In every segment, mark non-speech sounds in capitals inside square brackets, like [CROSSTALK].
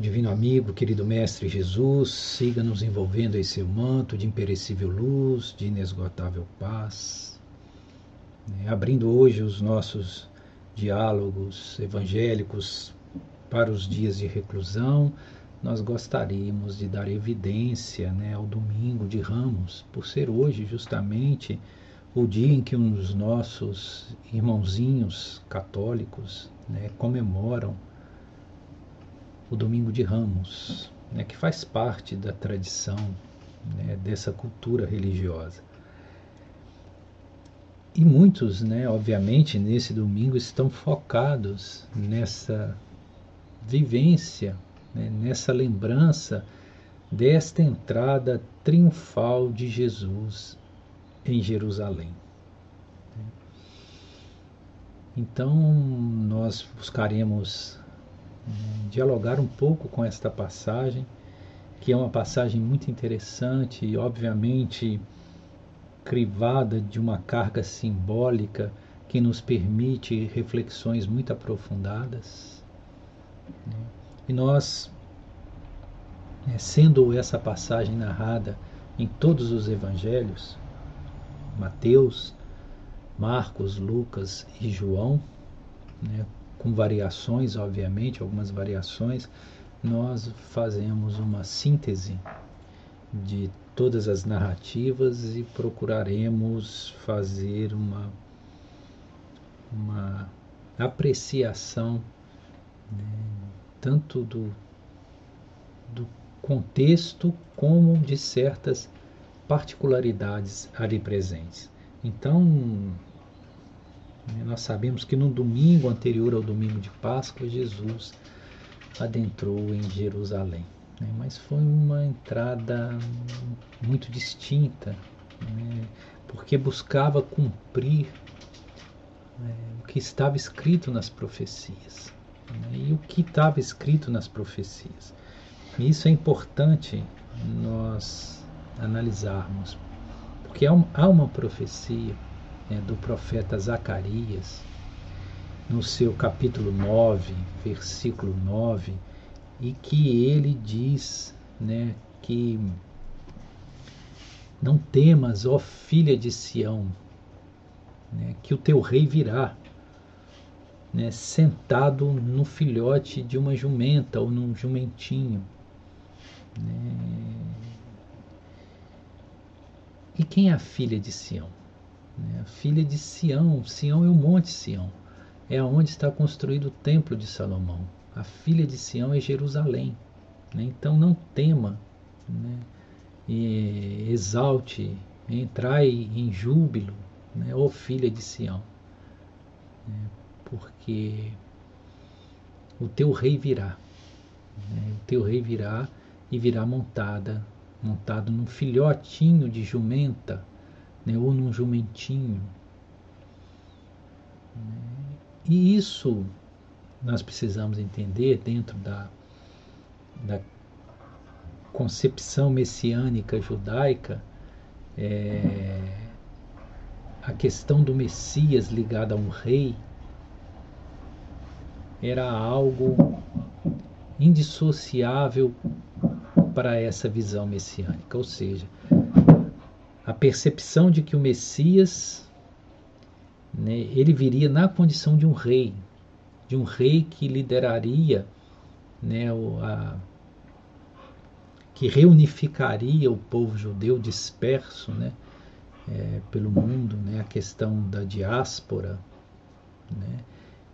divino amigo, querido Mestre Jesus, siga nos envolvendo em seu manto de imperecível luz, de inesgotável paz, né? abrindo hoje os nossos diálogos evangélicos para os dias de reclusão, nós gostaríamos de dar evidência né, ao domingo de Ramos, por ser hoje justamente o dia em que os nossos irmãozinhos católicos né, comemoram o domingo de Ramos, né, que faz parte da tradição né, dessa cultura religiosa. E muitos, né, obviamente, nesse domingo estão focados nessa vivência, né, nessa lembrança desta entrada triunfal de Jesus em Jerusalém. Então, nós buscaremos dialogar um pouco com esta passagem, que é uma passagem muito interessante e, obviamente, crivada de uma carga simbólica que nos permite reflexões muito aprofundadas. Né? E nós, né, sendo essa passagem narrada em todos os evangelhos, Mateus, Marcos, Lucas e João, né, com variações, obviamente, algumas variações, nós fazemos uma síntese de todas as narrativas e procuraremos fazer uma, uma apreciação né, tanto do, do contexto como de certas particularidades ali presentes. Então, nós sabemos que no domingo anterior ao domingo de Páscoa, Jesus adentrou em Jerusalém. Né? Mas foi uma entrada muito distinta, né? porque buscava cumprir né, o que estava escrito nas profecias. Né? E o que estava escrito nas profecias. E isso é importante nós analisarmos, porque há uma profecia né, do profeta Zacarias, no seu capítulo 9, versículo 9, e que ele diz né, que não temas, ó filha de Sião, né, que o teu rei virá, né, sentado no filhote de uma jumenta ou num jumentinho. Né. E quem é a filha de Sião? Né, filha de Sião, Sião é o Monte Sião, é onde está construído o Templo de Salomão a filha de Sião é Jerusalém. Né? Então não tema, né? e exalte, entrai em júbilo, né? ó filha de Sião, né? porque o teu rei virá, né? o teu rei virá e virá montada, montado num filhotinho de jumenta, né? ou num jumentinho. Né? E isso nós precisamos entender dentro da, da concepção messiânica judaica é, a questão do Messias ligada a um rei era algo indissociável para essa visão messiânica, ou seja, a percepção de que o Messias né, ele viria na condição de um rei, de um rei que lideraria, né, o, a, que reunificaria o povo judeu disperso né, é, pelo mundo, né, a questão da diáspora, né,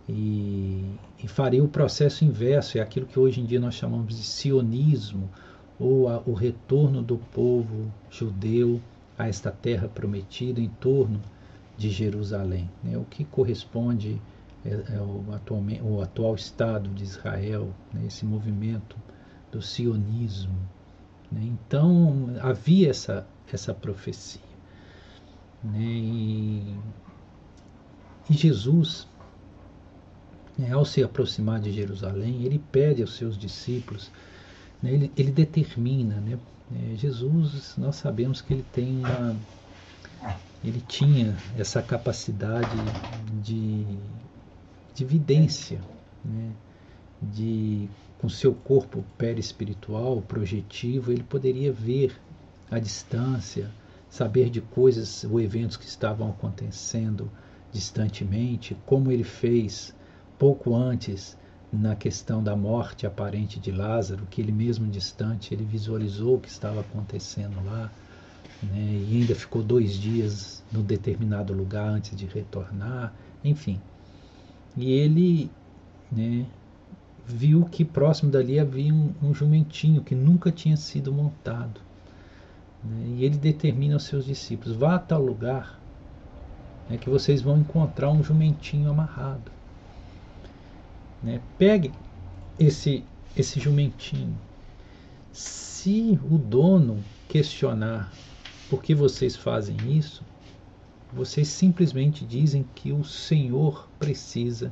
e, e, faria o processo inverso, é aquilo que hoje em dia nós chamamos de sionismo, ou a, o retorno do povo judeu a esta terra prometida em torno de Jerusalém, né, o que corresponde é, é o, atualmente, o atual Estado de Israel, né, esse movimento do sionismo. Né? Então havia essa, essa profecia. Né? E, e Jesus, né, ao se aproximar de Jerusalém, ele pede aos seus discípulos, né, ele, ele determina, né, é, Jesus, nós sabemos que ele tem uma, ele tinha essa capacidade de de vidência, né? de com seu corpo perispiritual, projetivo, ele poderia ver à distância, saber de coisas ou eventos que estavam acontecendo distantemente, como ele fez pouco antes na questão da morte aparente de Lázaro, que ele mesmo distante ele visualizou o que estava acontecendo lá, né, e ainda ficou dois dias no determinado lugar antes de retornar, enfim. E ele né, viu que próximo dali havia um, um jumentinho que nunca tinha sido montado. Né, e ele determina aos seus discípulos: vá a tal lugar né, que vocês vão encontrar um jumentinho amarrado. Né, pegue esse, esse jumentinho. Se o dono questionar por que vocês fazem isso, vocês simplesmente dizem que o Senhor precisa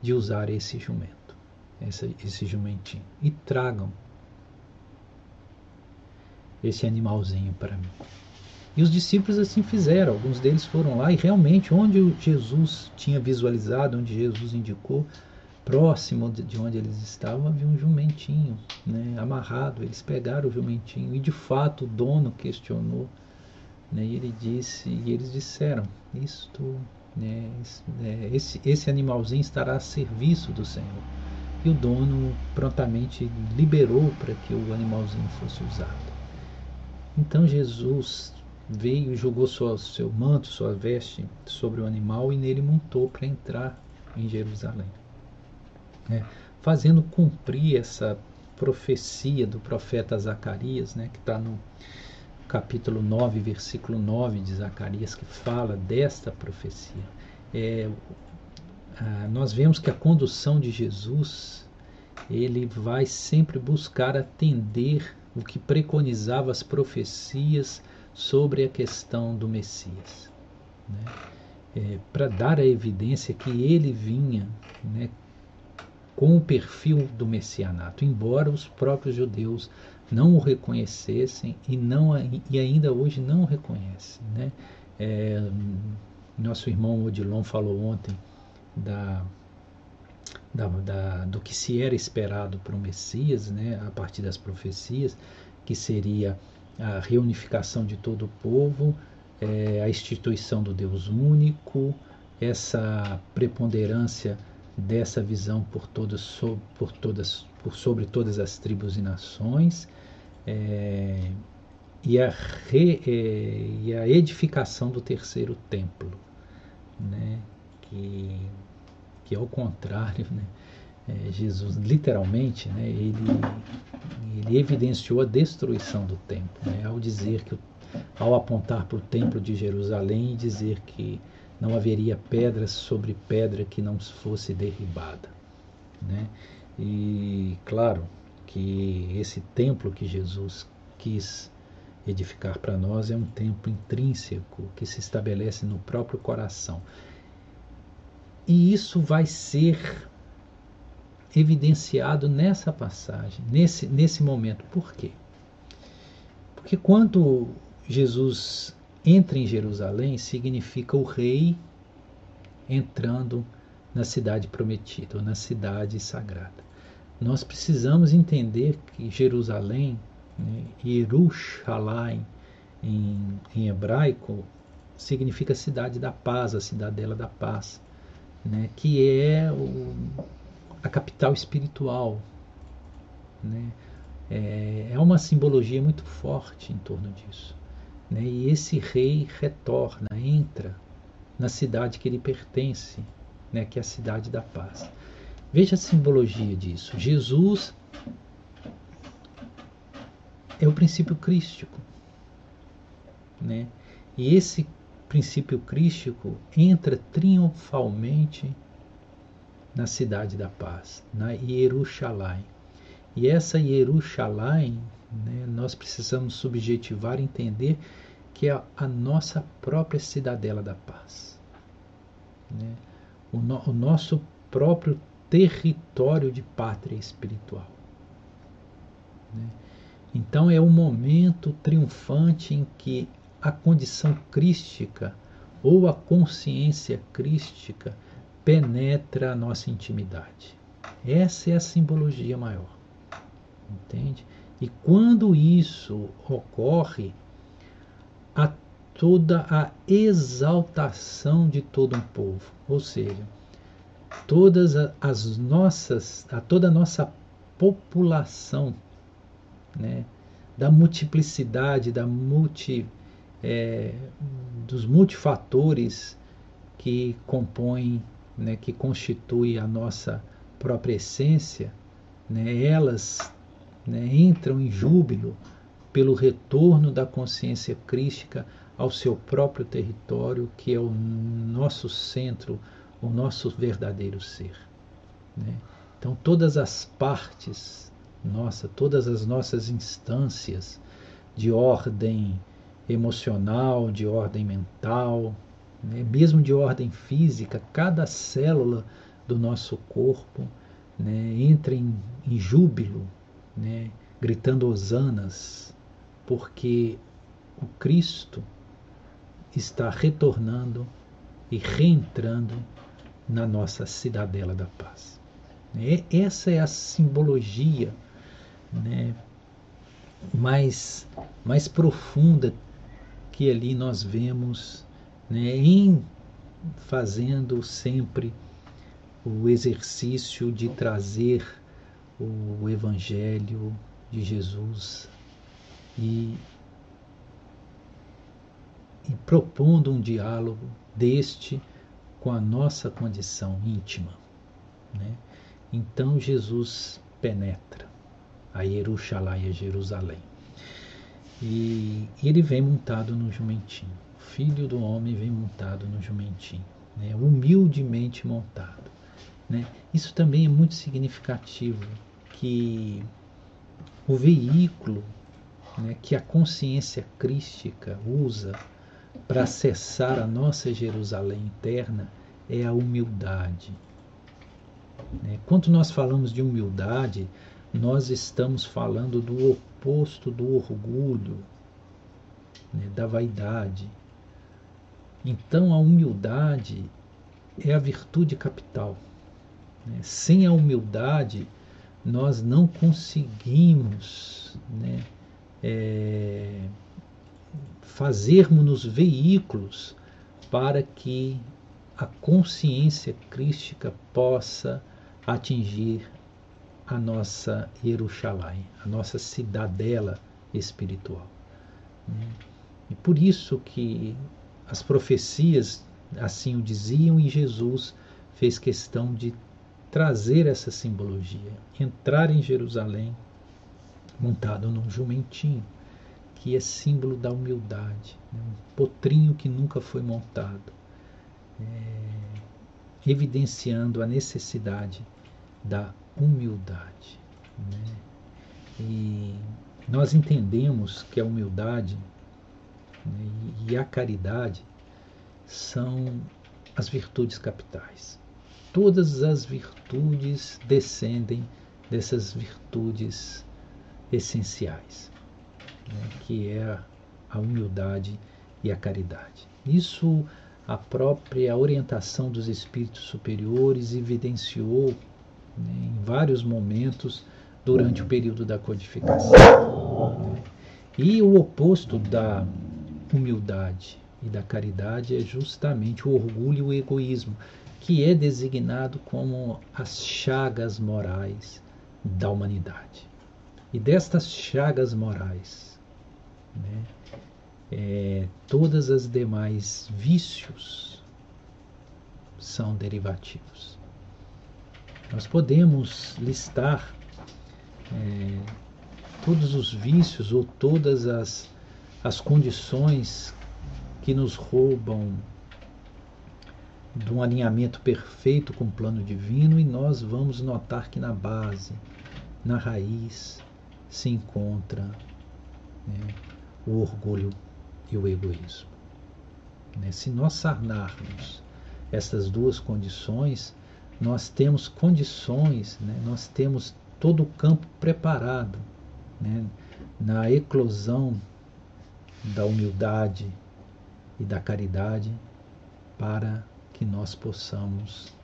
de usar esse jumento, esse, esse jumentinho, e tragam esse animalzinho para mim. E os discípulos assim fizeram. Alguns deles foram lá e realmente, onde Jesus tinha visualizado, onde Jesus indicou, próximo de onde eles estavam, havia um jumentinho né, amarrado. Eles pegaram o jumentinho e de fato o dono questionou. Né, e ele disse, e eles disseram: Isto, né, esse, esse animalzinho estará a serviço do Senhor. E o dono prontamente liberou para que o animalzinho fosse usado. Então Jesus veio e jogou sua, seu manto, sua veste sobre o animal e nele montou para entrar em Jerusalém. Né? Fazendo cumprir essa profecia do profeta Zacarias, né? que está no capítulo 9, versículo 9 de Zacarias, que fala desta profecia. É, nós vemos que a condução de Jesus ele vai sempre buscar atender o que preconizava as profecias sobre a questão do Messias. Né? É, Para dar a evidência que ele vinha né, com o perfil do messianato, embora os próprios judeus não o reconhecessem e, não, e ainda hoje não o reconhecem. Né? É, nosso irmão Odilon falou ontem da, da, da, do que se era esperado para o Messias, né, a partir das profecias, que seria a reunificação de todo o povo, é, a instituição do Deus único, essa preponderância dessa visão por todas, por todas, por sobre todas as tribos e nações, é, e, a re, é, e a edificação do terceiro templo, né, que, que ao contrário, né, é, Jesus literalmente, né, ele, ele evidenciou a destruição do templo, né, ao dizer que, ao apontar para o templo de Jerusalém e dizer que não haveria pedra sobre pedra que não fosse derribada, né? E claro que esse templo que Jesus quis edificar para nós é um templo intrínseco que se estabelece no próprio coração. E isso vai ser evidenciado nessa passagem, nesse, nesse momento. Por quê? Porque quando Jesus entra em Jerusalém, significa o rei entrando na cidade prometida, ou na cidade sagrada. Nós precisamos entender que Jerusalém, né, Yerushalayim, em, em hebraico, significa cidade da paz, a cidadela da paz, né, que é o, a capital espiritual. Né? É, é uma simbologia muito forte em torno disso. Né? E esse rei retorna, entra na cidade que ele pertence, né? que é a cidade da paz. Veja a simbologia disso. Jesus é o princípio crístico. Né? E esse princípio crístico entra triunfalmente na cidade da paz, na Jerusalém. E essa Jerusalém, né, nós precisamos subjetivar, entender que é a nossa própria cidadela da paz. Né? O, no, o nosso próprio território de pátria espiritual. Né? Então é o momento triunfante em que a condição crística ou a consciência crística penetra a nossa intimidade. Essa é a simbologia maior. Entende? E quando isso ocorre, há toda a exaltação de todo um povo, ou seja, todas as nossas, a toda a nossa população, né, da multiplicidade, da multi, é, dos multifatores que compõem, né, que constituem a nossa própria essência, né, elas né, entram em júbilo pelo retorno da consciência crística ao seu próprio território, que é o nosso centro, o nosso verdadeiro ser. Né? Então, todas as partes, nossa, todas as nossas instâncias de ordem emocional, de ordem mental, né? mesmo de ordem física, cada célula do nosso corpo né? entra em, em júbilo, né? gritando hosanas, porque o Cristo está retornando e reentrando na nossa cidadela da paz. Essa é a simbologia né, mais, mais profunda que ali nós vemos né, em fazendo sempre o exercício de trazer o Evangelho de Jesus e e propondo um diálogo deste com a nossa condição íntima. Né? Então Jesus penetra a Jerusalém, a Jerusalém. E ele vem montado no jumentinho. O filho do homem vem montado no jumentinho, né? humildemente montado. Né? Isso também é muito significativo, que o veículo né, que a consciência crística usa para acessar a nossa Jerusalém interna é a humildade. Né? Quando nós falamos de humildade, nós estamos falando do oposto do orgulho, né? da vaidade. Então a humildade é a virtude capital. Né? Sem a humildade, nós não conseguimos né? É fazermos-nos veículos para que a consciência crística possa atingir a nossa Jerusalém, a nossa cidadela espiritual. E por isso que as profecias assim o diziam e Jesus fez questão de trazer essa simbologia, entrar em Jerusalém montado num jumentinho que é símbolo da humildade, né? um potrinho que nunca foi montado, é, evidenciando a necessidade da humildade. Né? E nós entendemos que a humildade né, e a caridade são as virtudes capitais. Todas as virtudes descendem dessas virtudes essenciais né, que é a humildade e a caridade. Isso a própria orientação dos espíritos superiores evidenciou né, em vários momentos durante o período da codificação. Né. E o oposto da humildade e da caridade é justamente o orgulho e o egoísmo, que é designado como as chagas morais da humanidade. E destas chagas morais né? É, todas as demais vícios são derivativos. Nós podemos listar é, todos os vícios ou todas as, as condições que nos roubam de um alinhamento perfeito com o plano divino e nós vamos notar que na base, na raiz, se encontra né, o orgulho e o egoísmo. Né? Se nós sarnarmos essas duas condições, nós temos condições, né? nós temos todo o campo preparado né? na eclosão da humildade e da caridade para que nós possamos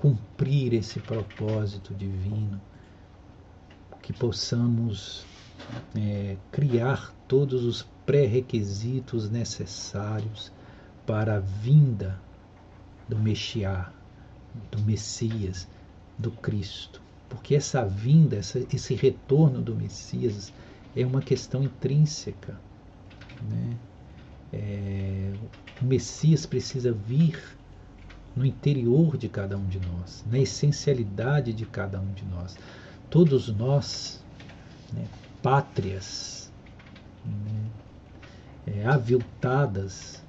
cumprir esse propósito divino, que possamos é, criar todos os pré-requisitos necessários para a vinda do Mexiá, do Messias, do Cristo. Porque essa vinda, essa, esse retorno do Messias é uma questão intrínseca. Né? É, o Messias precisa vir no interior de cada um de nós, na essencialidade de cada um de nós. Todos nós, né, pátrias, né, é, aviltadas,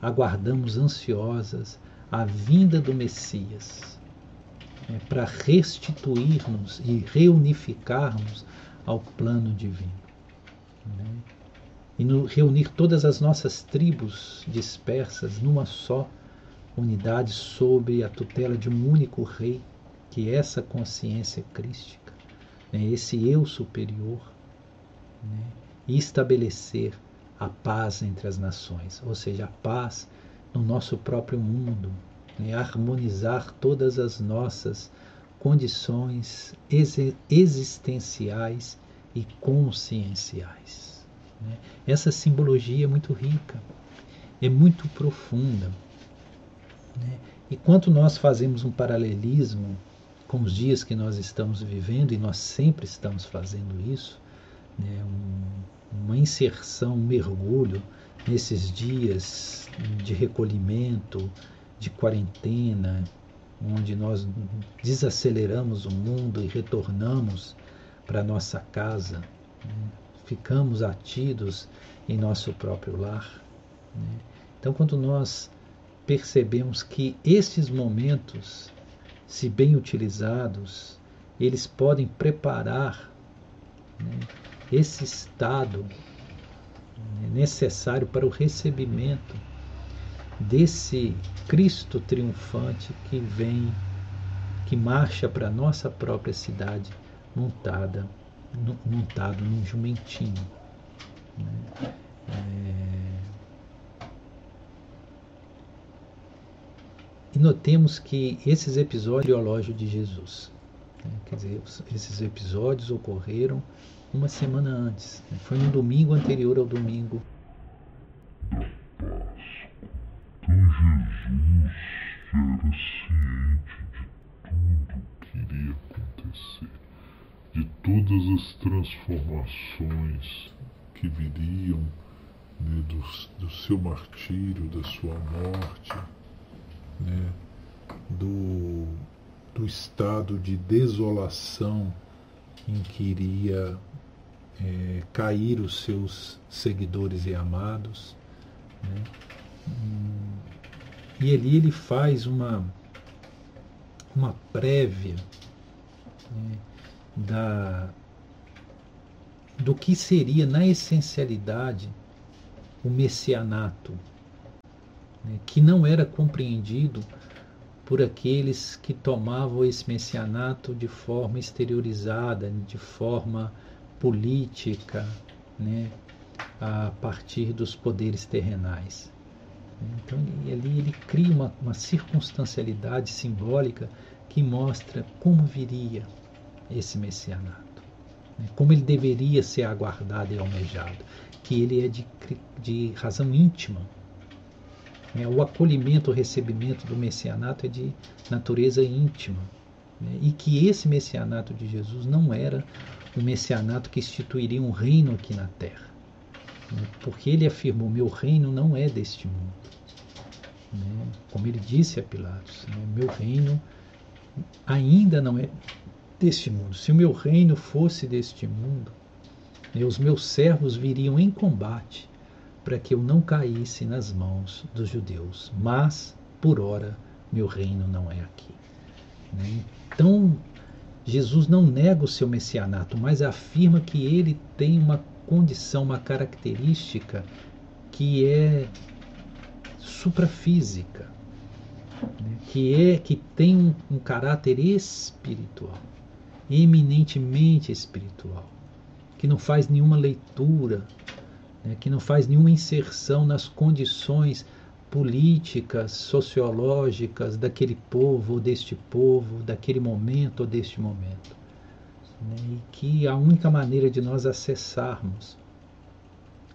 aguardamos ansiosas a vinda do Messias é, para restituir-nos e reunificarmos ao plano divino. Né? E no, reunir todas as nossas tribos dispersas numa só unidade sob a tutela de um único rei, que é essa consciência crística, né? esse eu superior, né? e estabelecer a paz entre as nações, ou seja, a paz no nosso próprio mundo, né? harmonizar todas as nossas condições existenciais e conscienciais. Né? Essa simbologia é muito rica, é muito profunda. Né? E quanto nós fazemos um paralelismo com os dias que nós estamos vivendo, e nós sempre estamos fazendo isso, né? um, uma inserção, um mergulho nesses dias de recolhimento, de quarentena, onde nós desaceleramos o mundo e retornamos para nossa casa, né? ficamos atidos em nosso próprio lar. Né? Então, quando nós percebemos que esses momentos, se bem utilizados, eles podem preparar né, esse estado né, necessário para o recebimento desse Cristo triunfante que vem, que marcha para a nossa própria cidade montada, montado num jumentinho. Né? É... E notemos que esses episódios biológicos de Jesus, né? quer dizer, esses episódios ocorreram uma semana antes, né? foi no domingo anterior ao domingo Jesus era ciente de tudo que iria acontecer, de todas as transformações que viriam né, do, do, seu martírio, da sua morte, né, do, do estado de desolação em que iria é, cair os seus seguidores e amados. Né? E ali ele faz uma, uma prévia né, da, do que seria, na essencialidade, o messianato, né, que não era compreendido por aqueles que tomavam esse messianato de forma exteriorizada, de forma política, né, a partir dos poderes terrenais. Então, ali ele cria uma, uma circunstancialidade simbólica que mostra como viria esse messianato, né? como ele deveria ser aguardado e almejado, que ele é de, de razão íntima. Né? O acolhimento, o recebimento do messianato é de natureza íntima. Né? E que esse messianato de Jesus não era o messianato que instituiria um reino aqui na terra. Né? Porque ele afirmou: meu reino não é deste mundo. Né? Como ele disse a Pilatos: né? meu reino ainda não é deste mundo. Se o meu reino fosse deste mundo, né? os meus servos viriam em combate para que eu não caísse nas mãos dos judeus. Mas, por ora, meu reino não é aqui. Né? Então, Jesus não nega o seu messianato, mas afirma que ele tem uma condição, uma característica que é suprafísica, né, que é que tem um, um caráter espiritual, eminentemente espiritual, que não faz nenhuma leitura, né, que não faz nenhuma inserção nas condições políticas, sociológicas daquele povo ou deste povo, daquele momento ou deste momento. Né? E que a única maneira de nós acessarmos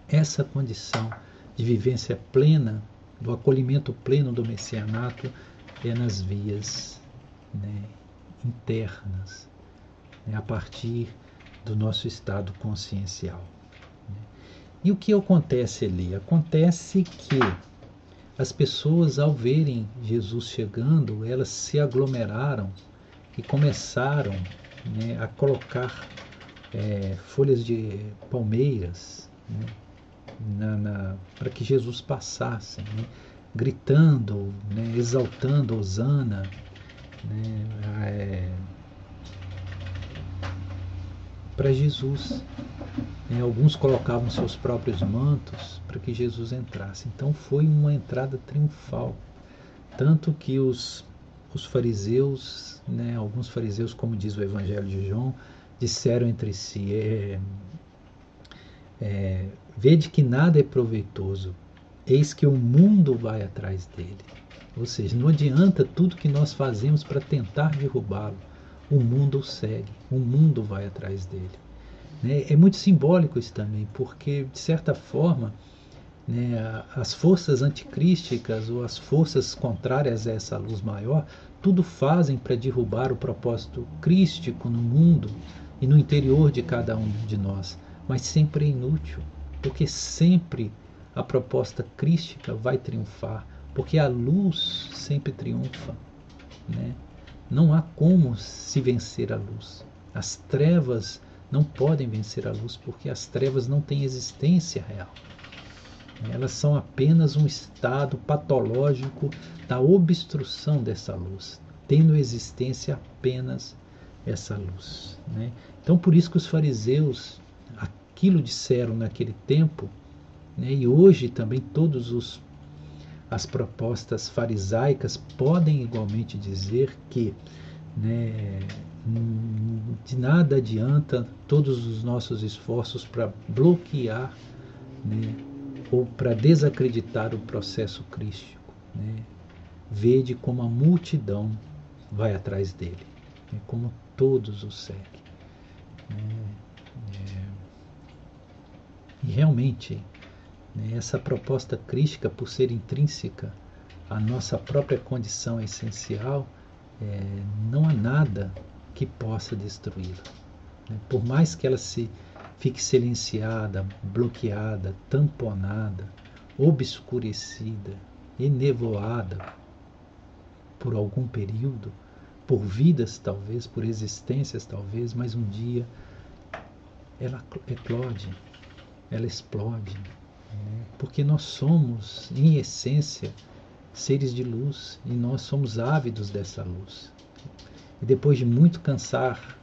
essa condição de vivência plena, do acolhimento pleno do messianato, é nas vias né, internas, né, a partir do nosso estado consciencial. E o que acontece ali? Acontece que as pessoas, ao verem Jesus chegando, elas se aglomeraram e começaram né, a colocar é, folhas de palmeiras né, para que Jesus passasse, né, gritando, né, exaltando Osana. Né, é, para Jesus. É, alguns colocavam seus próprios mantos para que Jesus entrasse. Então foi uma entrada triunfal. Tanto que os, os fariseus, né, alguns fariseus, como diz o Evangelho de João, disseram entre si: é, é, Vede que nada é proveitoso, eis que o mundo vai atrás dele. Ou seja, não adianta tudo que nós fazemos para tentar derrubá-lo o mundo o segue, o mundo vai atrás dele. Né? É muito simbólico isso também, porque, de certa forma, né, as forças anticrísticas ou as forças contrárias a essa luz maior, tudo fazem para derrubar o propósito crístico no mundo e no interior de cada um de nós, mas sempre é inútil, porque sempre a proposta crística vai triunfar, porque a luz sempre triunfa. Né? Não há como se vencer a luz. As trevas não podem vencer a luz porque as trevas não têm existência real. Elas são apenas um estado patológico da obstrução dessa luz, tendo existência apenas essa luz. Né? Então, por isso que os fariseus aquilo disseram naquele tempo, né? e hoje também todos os as propostas farisaicas podem igualmente dizer que né, de nada adianta todos os nossos esforços para bloquear né, ou para desacreditar o processo crístico. Né. Vede como a multidão vai atrás dele, né, como todos o seguem. Né. É, e realmente, né, essa proposta crística, por ser intrínseca à nossa própria condição essencial, é, não há nada que possa destruí-la. Né? Por mais que ela se fique silenciada, bloqueada, tamponada, obscurecida, enevoada por algum período, por vidas talvez, por existências talvez, mas um dia ela eclode, ela explode, porque nós somos, em essência, seres de luz e nós somos ávidos dessa luz. E depois de muito cansar,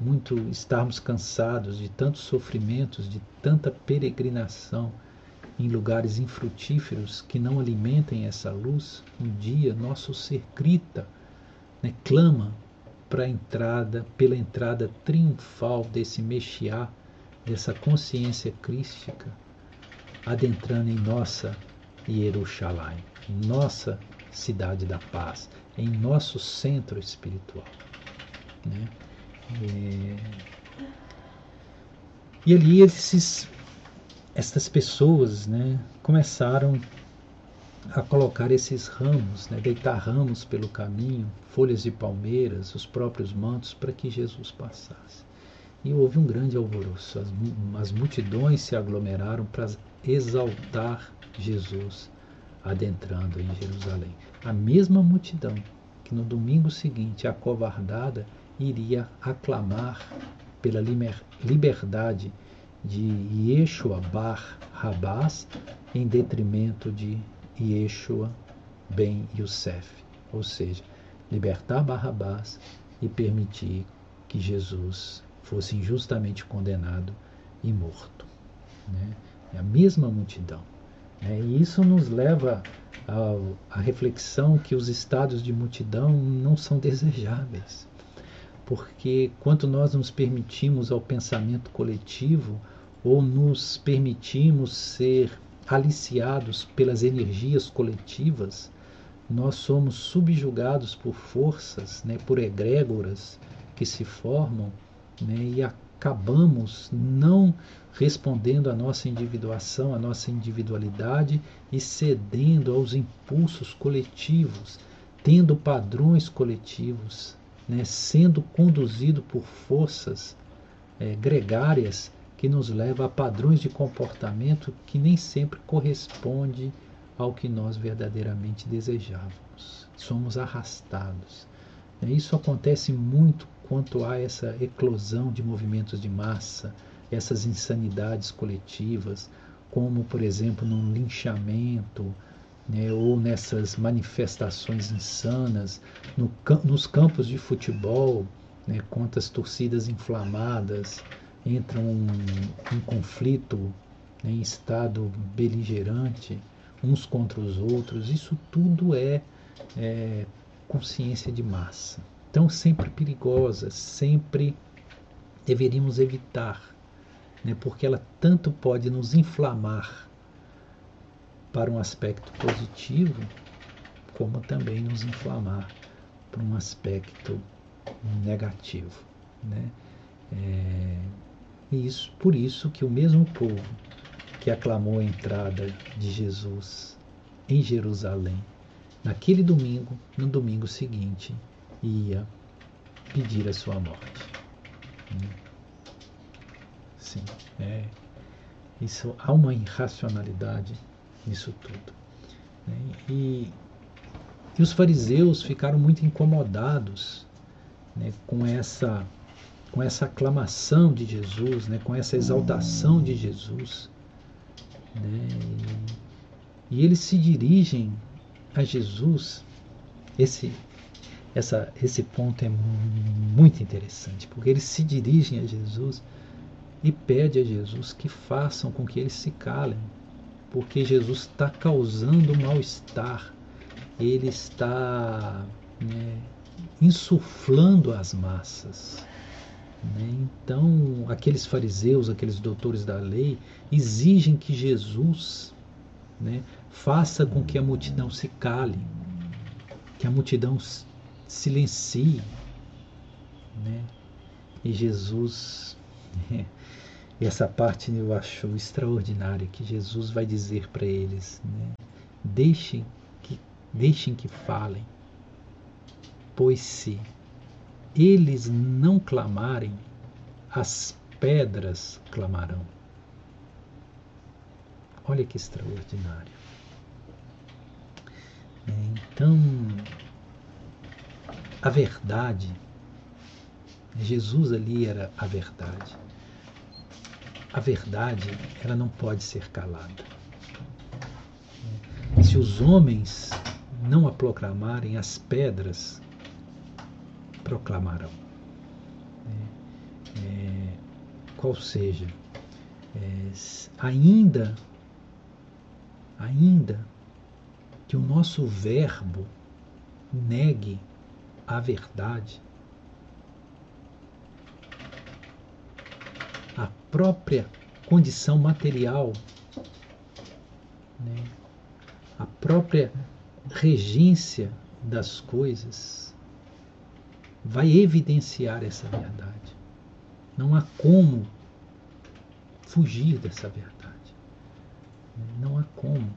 muito estarmos cansados de tantos sofrimentos, de tanta peregrinação em lugares infrutíferos que não alimentem essa luz, um dia nosso ser grita, né, clama para entrada, pela entrada triunfal desse Mexiá, dessa consciência crística adentrando em nossa Jerusalém, em nossa cidade da paz, em nosso centro espiritual. Né? E, e ali esses, pessoas né, começaram a colocar esses ramos, né, deitar ramos pelo caminho, folhas de palmeiras, os próprios mantos, para que Jesus passasse. E houve um grande alvoroço. As, as multidões se aglomeraram para exaltar Jesus adentrando em Jerusalém. A mesma multidão que no domingo seguinte, acovardada, iria aclamar pela liberdade de Yeshua Bar Rabás em detrimento de Yeshua Ben Yosef, ou seja, libertar Barrabás e permitir que Jesus fosse injustamente condenado e morto. Né? É a mesma multidão. Né? E isso nos leva à reflexão que os estados de multidão não são desejáveis. Porque quanto nós nos permitimos ao pensamento coletivo ou nos permitimos ser aliciados pelas energias coletivas, nós somos subjugados por forças, né, por egrégoras que se formam né, e acabamos não respondendo à nossa individuação, à nossa individualidade e cedendo aos impulsos coletivos, tendo padrões coletivos, né, sendo conduzido por forças é, gregárias que nos leva a padrões de comportamento que nem sempre corresponde ao que nós verdadeiramente desejávamos. Somos arrastados. Isso acontece muito quanto há essa eclosão de movimentos de massa, essas insanidades coletivas, como, por exemplo, num linchamento, né, ou nessas manifestações insanas, no, nos campos de futebol, né, quantas torcidas inflamadas, entram em, em conflito, né, em estado beligerante, uns contra os outros, isso tudo é, é consciência de massa. Então, sempre perigosa, sempre deveríamos evitar, né, porque ela tanto pode nos inflamar para um aspecto positivo, como também nos inflamar para um aspecto negativo. Né? É, e isso, por isso que o mesmo povo que aclamou a entrada de Jesus em Jerusalém, naquele domingo, no domingo seguinte, ia pedir a sua morte. Hum. Sim, é, isso, há uma irracionalidade nisso tudo. Né? E, e os fariseus ficaram muito incomodados né, com essa com essa aclamação de Jesus, né, com essa exaltação de Jesus. Né, e, e eles se dirigem a Jesus. Esse, essa, esse ponto é muito interessante, porque eles se dirigem a Jesus e pedem a Jesus que façam com que eles se calem, porque Jesus está causando mal-estar, ele está né, insuflando as massas. Né? Então, aqueles fariseus, aqueles doutores da lei, exigem que Jesus né, faça com que a multidão se cale, que a multidão silencie. Né? E Jesus, né, essa parte eu acho extraordinária, que Jesus vai dizer para eles: né, deixem, que, deixem que falem, pois se eles não clamarem, as pedras clamarão. Olha que extraordinário. É, então, a verdade, Jesus ali era a verdade. A verdade, ela não pode ser calada. Se os homens não a proclamarem, as pedras proclamarão. É, é, qual seja, é, ainda, ainda que o nosso verbo negue a verdade, a própria condição material, né, a própria regência das coisas, vai evidenciar essa verdade. Não há como fugir dessa verdade. Não há como.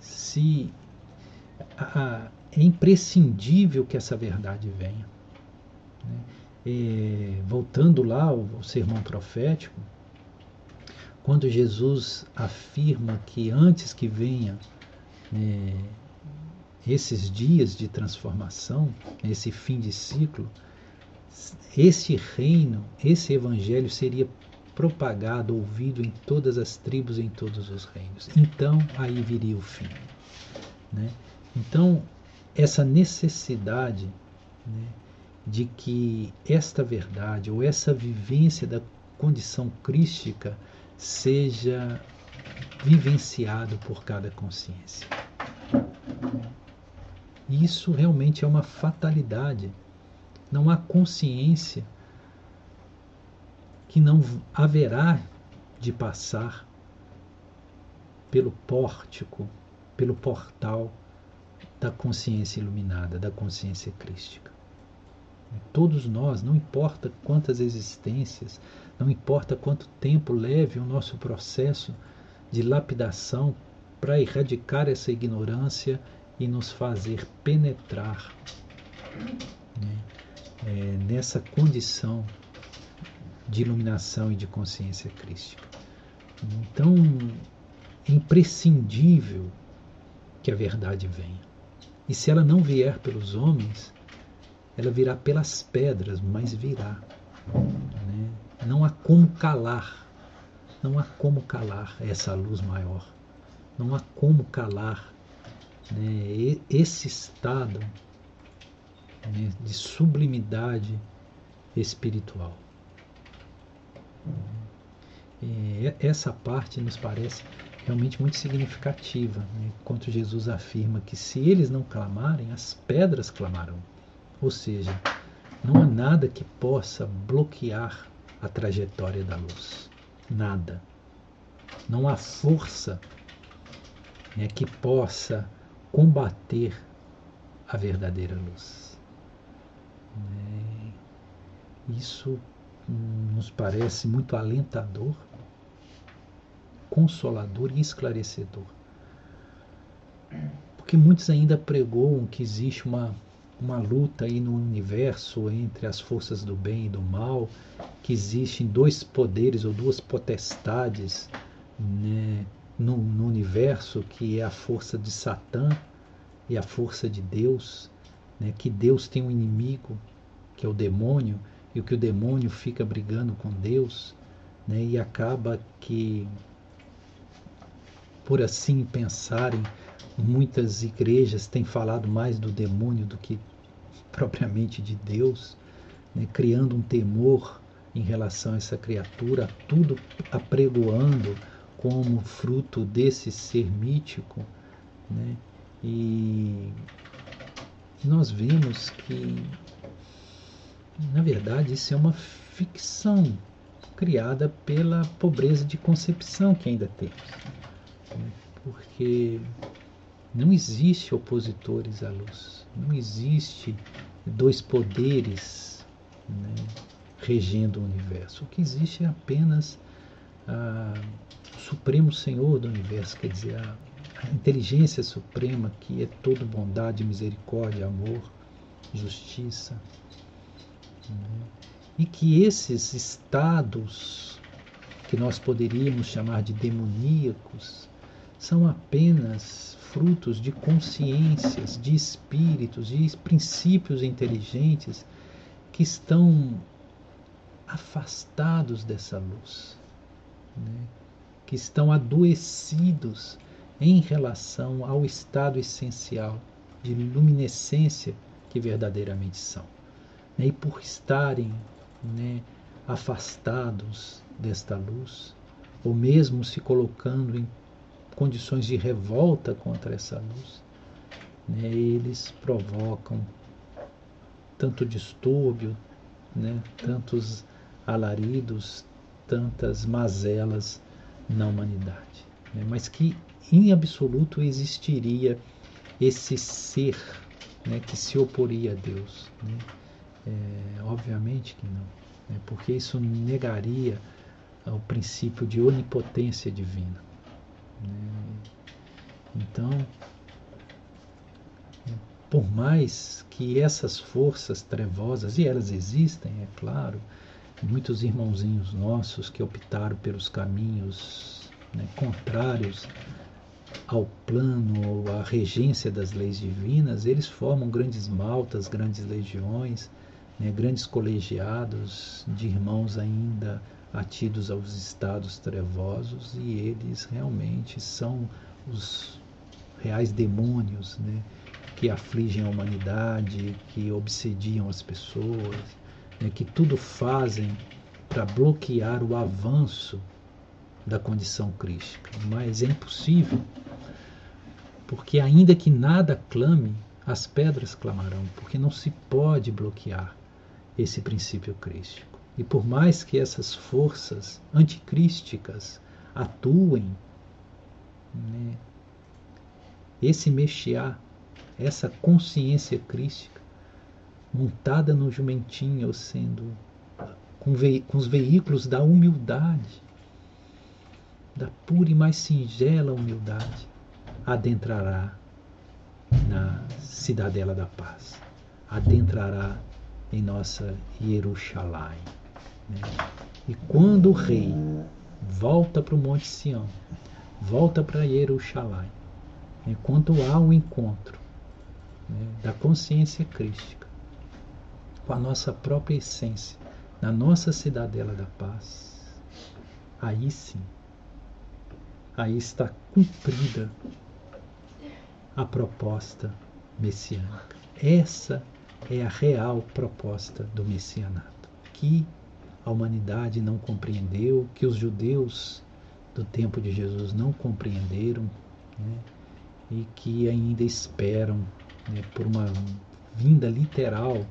Se a, é imprescindível que essa verdade venha. Né? E, voltando lá ao, ao sermão profético, quando Jesus afirma que antes que venha né, esses dias de transformação, esse fim de ciclo, esse reino, esse evangelho seria propagado, ouvido em todas as tribos, em todos os reinos. Então aí viria o fim. Né? Então, essa necessidade né, de que esta verdade ou essa vivência da condição crística seja vivenciado por cada consciência. Isso realmente é uma fatalidade. Não há consciência que não haverá de passar pelo pórtico, pelo portal da consciência iluminada, da consciência crística. Todos nós, não importa quantas existências, não importa quanto tempo leve o nosso processo de lapidação para erradicar essa ignorância e nos fazer penetrar né, é, nessa condição de iluminação e de consciência crística. Então, é imprescindível que a verdade venha. E se ela não vier pelos homens, ela virá pelas pedras, mas virá. Né? Não há como calar, não há como calar essa luz maior, não há como calar né? esse estado né? de sublimidade espiritual. E essa parte nos parece realmente muito significativa, né? enquanto Jesus afirma que se eles não clamarem, as pedras clamarão. Ou seja, não há nada que possa bloquear a trajetória da luz. Nada. Não há força né, que possa combater a verdadeira luz. Né? Isso nos parece muito alentador, consolador e esclarecedor. Porque muitos ainda pregoam que existe uma uma luta aí no universo entre as forças do bem e do mal, que existem dois poderes ou duas potestades né, no, no universo, que é a força de Satã e a força de Deus, né, que Deus tem um inimigo, que é o demônio, e que o demônio fica brigando com Deus, né, e acaba que, por assim pensarem, muitas igrejas têm falado mais do demônio do que [LAUGHS] propriamente de Deus, né, criando um temor em relação a essa criatura, tudo apregoando como fruto desse ser mítico. Né, e nós vemos que, na verdade, isso é uma ficção criada pela pobreza de concepção que ainda temos. Né, porque não existe opositores à luz, não existe dois poderes né, regendo o universo. O que existe é apenas a, o Supremo Senhor do universo, quer dizer, a, a inteligência suprema que é toda bondade, misericórdia, amor, justiça. Né, e que esses estados que nós poderíamos chamar de demoníacos são apenas frutos de consciências, de espíritos, de princípios inteligentes que estão afastados dessa luz, né? que estão adoecidos em relação ao estado essencial de luminescência que verdadeiramente são. Né? E por estarem né, afastados desta luz, ou mesmo se colocando em condições de revolta contra essa luz, né, eles provocam tanto distúrbio, né, tantos alaridos, tantas mazelas na humanidade. Né, mas que em absoluto existiria esse ser né, que se oporia a Deus. Né? É, obviamente que não, né, porque isso negaria o princípio de onipotência divina. Né? Então, por mais que essas forças trevosas, e elas existem, é claro, muitos irmãozinhos nossos que optaram pelos caminhos né, contrários ao plano ou à regência das leis divinas, eles formam grandes maltas, grandes legiões, né, grandes colegiados de irmãos ainda atidos aos estados trevosos e eles realmente são os reais demônios né, que afligem a humanidade, que obsediam as pessoas, né, que tudo fazem para bloquear o avanço da condição crística. Mas é impossível, porque ainda que nada clame, as pedras clamarão, porque não se pode bloquear esse princípio crístico. E por mais que essas forças anticrísticas atuem né, esse Mexiá, essa consciência crística, montada no jumentinho, ou sendo com, com os veículos da humildade, da pura e mais singela humildade, adentrará na cidadela da paz, adentrará em nossa Jerusalém. E quando o rei volta para o Monte Sião, volta para Jerusalém, enquanto há um encontro né, da consciência crística com a nossa própria essência, na nossa cidadela da paz, aí sim, aí está cumprida a proposta messiânica. Essa é a real proposta do messianato, que a humanidade não compreendeu, que os judeus do tempo de Jesus não compreenderam, né? e que ainda esperam né, por uma vinda literal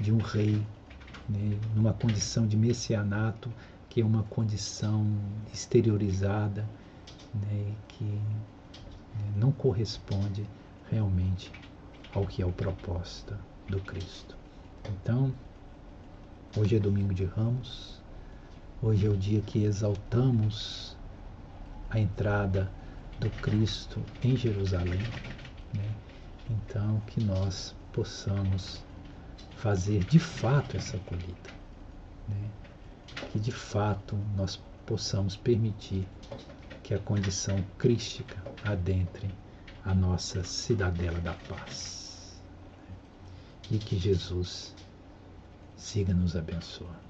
de um rei, né, numa condição de messianato, que é uma condição exteriorizada, né, que né, não corresponde realmente ao que é o propósito do Cristo. Então, hoje é domingo de Ramos, hoje é o dia que exaltamos a entrada do Cristo em Jerusalém. Né? Então, que nós possamos fazer de fato essa colheita. Né? Que de fato nós possamos permitir que a condição crística adentre a nossa cidadela da paz. E que Jesus siga nos abençoando.